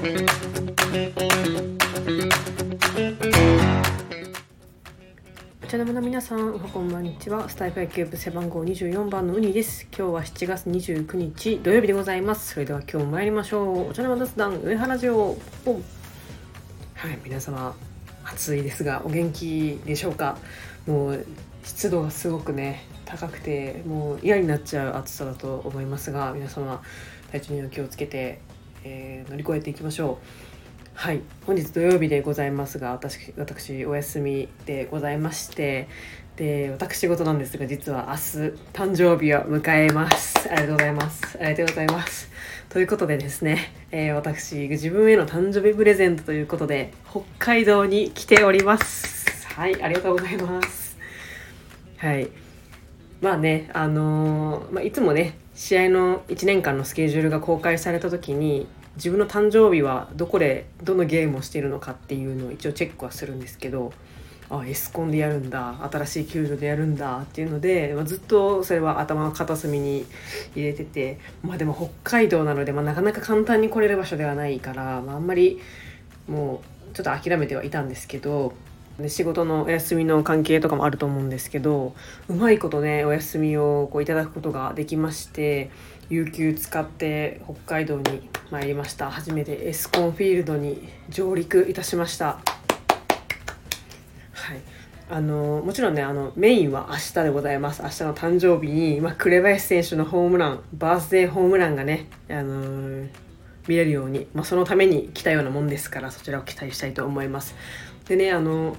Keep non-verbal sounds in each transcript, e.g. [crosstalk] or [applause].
お茶の間の皆さんおはこんばんにちは。スタイフ野球部背番号24番のウニです。今日は7月29日土曜日でございます。それでは今日も参りましょう。お茶の間雑談上原城ポン。はい皆様暑いですがお元気でしょうか？もう湿度がすごくね高くてもう嫌になっちゃう暑さだと思いますが皆様体調には気をつけて、えー乗り越えていきましょう。はい。本日土曜日でございますが私私お休みでございましてで私事なんですが実は明日誕生日を迎えます。ありがとうございます。ありがとうございます。ということでですね、えー私自分への誕生日プレゼントということで北海道に来ております。はいありがとうございます。はい。まあねあのーまあ、いつもね試合の1年間のスケジュールが公開された時に自分の誕生日はどこでどのゲームをしているのかっていうのを一応チェックはするんですけどあエスコンでやるんだ新しい球場でやるんだっていうので、まあ、ずっとそれは頭の片隅に入れててまあでも北海道なので、まあ、なかなか簡単に来れる場所ではないから、まあ、あんまりもうちょっと諦めてはいたんですけどで仕事のお休みの関係とかもあると思うんですけどうまいことねお休みをこういただくことができまして有給使って北海道に参りました。初めてエスコンフィールドに上陸いたしました。はい。あのもちろんねあのメインは明日でございます。明日の誕生日に、まあ、紅林選手のホームランバースデーホームランがね、あのー見れるように、まあ、そのために来たようなもんですからそちらを期待したいと思います。でねあの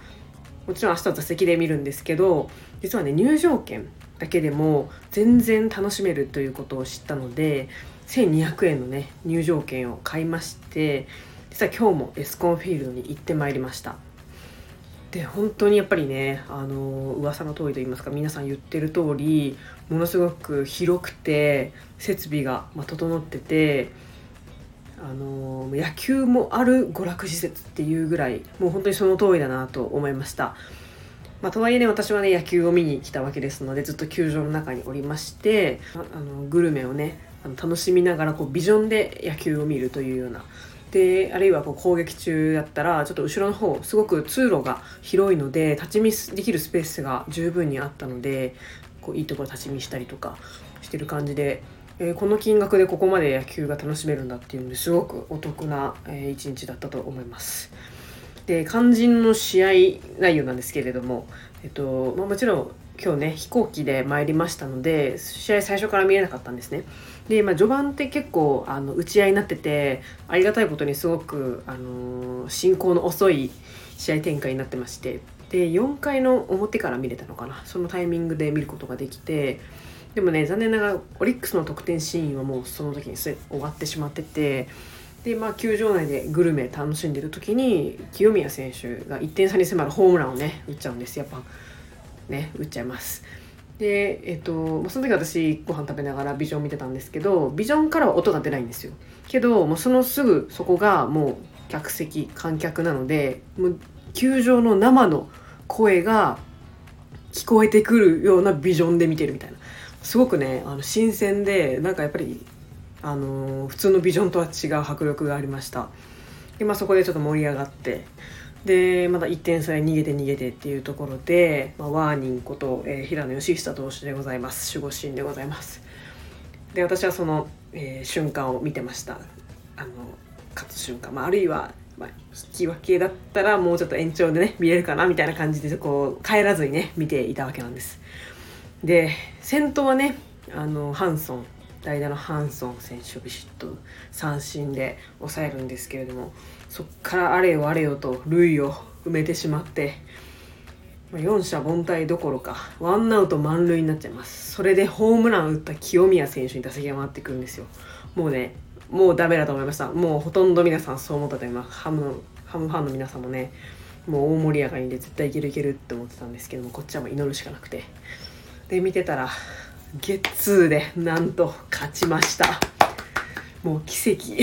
もちろん明日は座席で見るんですけど実はね入場券だけでも全然楽しめるということを知ったので1200円のね入場券を買いまして実は今日もエスコンフィールドに行ってまいりましたで本当にやっぱりねあの噂の通りと言いますか皆さん言ってる通りものすごく広くて設備が、ま、整っててあの野球もある娯楽施設っていうぐらいもう本当にその通りだなと思いました。まあ、とはいえね私はね野球を見に来たわけですのでずっと球場の中におりましてあのグルメをねあの楽しみながらこうビジョンで野球を見るというようなであるいはこう攻撃中だったらちょっと後ろの方すごく通路が広いので立ち見できるスペースが十分にあったのでこういいところ立ち見したりとかしてる感じで、えこの金額でここまで野球が楽しめるんだっていうのですごくお得な、えー一日だったと思います。で肝心の試合内容なんですけれども、えっとまあ、もちろん今日ね飛行機で参りましたので試合最初から見えなかったんですね。で、まあ、序盤って結構あの打ち合いになっててありがたいことにすごく、あのー進行の遅い試合展開になってましてで4回の表から見れたのかなそのタイミングで見ることができてでもね残念ながらオリックスの得点シーンはもうその時にすでに終わってしまっててでまあ球場内でグルメ楽しんでる時に清宮選手が1点差に迫るホームランをね打っちゃうんです。やっぱね打っちゃいます。でえっとその時私ご飯食べながらビジョン見てたんですけどビジョンからは音が出ないんですよ。けどもうそのすぐそこがもう客席観客なのでもう球場の生の声が聞こえてくるようなビジョンで見てるみたいな。すごくねあの新鮮でなんかやっぱりあの普通のビジョンとは違う迫力がありました。で、まあ、そこでちょっと盛り上がってでまだ1点差で逃げて逃げてっていうところで、まあ、ワーニンこと、えー平野義久投手でございます。守護神でございます。で私はその、えー瞬間を見てました。あの勝つ瞬間、まあ、あるいは、まあ、引き分けだったらもうちょっと延長でね見れるかなみたいな感じでこう帰らずにね見ていたわけなんです。で先頭はねあのハンソン。代打のハンソン選手をビシッと三振で抑えるんですけれどもそっからあれよあれよと塁を埋めてしまってまあ四者凡退どころかワンアウト満塁になっちゃいます。それでホームラン打った清宮選手に打席が回ってくるんですよ。もうねもうダメだと思いました。もうほとんど皆さんそう思ったと思いますハムハムファンの皆さんもねもう大盛り上がりで絶対いけるいけるって思ってたんですけどもこっちはもう祈るしかなくて。で見てたらゲッツーでなんと勝ちました。もう奇跡。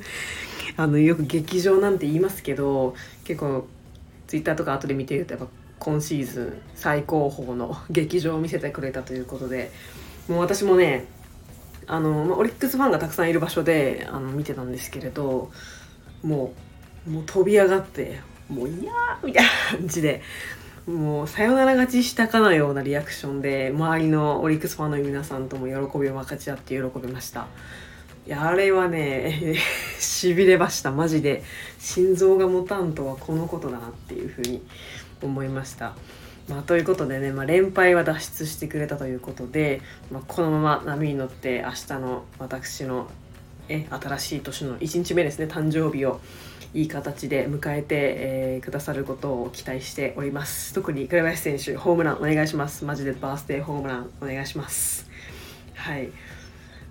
[laughs] あのよく劇場なんて言いますけど結構ツイッターとか後で見てるとやっぱ今シーズン最高峰の劇場を見せてくれたということでもう私もねあの、まあ、オリックスファンがたくさんいる場所であの見てたんですけれどもうもう飛び上がってもういやーみたいな感じでもうサヨナラ勝ちしたかのようなリアクションで周りのオリックスファンの皆さんとも喜びを分かち合って喜びました。いやあれはね [laughs] しびれました。マジで。心臓が持たんとはこのことだなっていうふうに思いました。まあ、ということでね、まあ、連敗は脱出してくれたということで、まあ、このまま波に乗って明日の私のえ新しい年の1日目ですね誕生日をいい形で迎えて、えー、くださることを期待しております。特に紅林選手ホームランお願いします。マジでバースデーホームランお願いします。はい。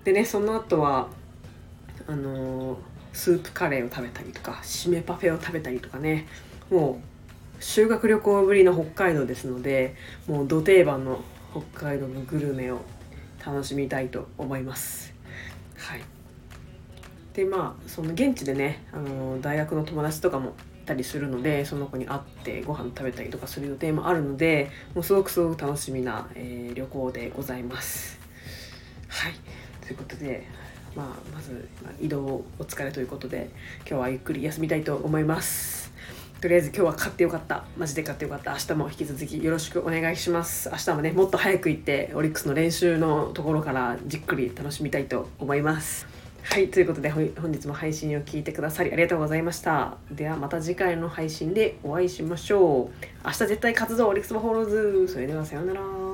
でねその後はあのー、スープカレーを食べたりとか締めパフェを食べたりとかねもう修学旅行ぶりの北海道ですのでもうど定番の北海道のグルメを楽しみたいと思います。はい。でまあその現地でねあの大学の友達とかもいたりするのでその子に会ってご飯食べたりとかする予定もあるのでもうすごくすごく楽しみな、えー、旅行でございます。はいということで、まあ、まず、ま、移動お疲れということで今日はゆっくり休みたいと思います。とりあえず今日は買ってよかった。マジで買ってよかった。明日も引き続きよろしくお願いします。明日もね、もっと早く行って、オリックスの練習のところからじっくり楽しみたいと思います。はいということで本日も配信を聞いてくださりありがとうございました。ではまた次回の配信でお会いしましょう。明日絶対活動オリックスバフォロー。ズそれではさようなら。